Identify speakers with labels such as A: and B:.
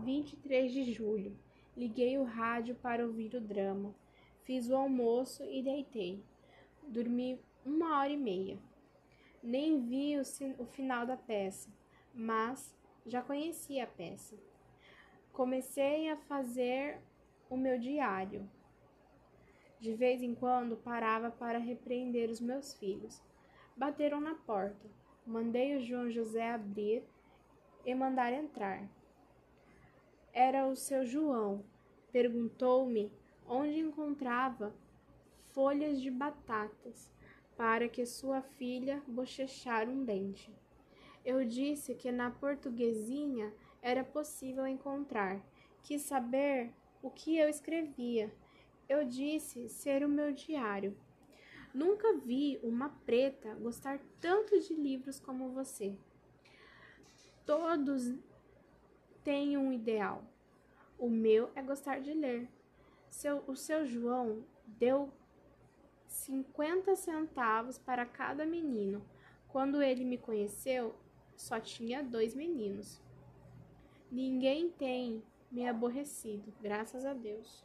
A: 23 de julho. Liguei o rádio para ouvir o drama. Fiz o almoço e deitei. Dormi uma hora e meia. Nem vi o, o final da peça, mas já conhecia a peça. Comecei a fazer o meu diário. De vez em quando parava para repreender os meus filhos. Bateram na porta. Mandei o João José abrir e mandar entrar. Era o seu João. Perguntou-me onde encontrava folhas de batatas para que sua filha bochechar um dente. Eu disse que na portuguesinha era possível encontrar. Quis saber o que eu escrevia. Eu disse ser o meu diário. Nunca vi uma preta gostar tanto de livros como você. Todos têm um ideal. O meu é gostar de ler. Seu, o seu João deu 50 centavos para cada menino. Quando ele me conheceu, só tinha dois meninos. Ninguém tem me aborrecido, graças a Deus.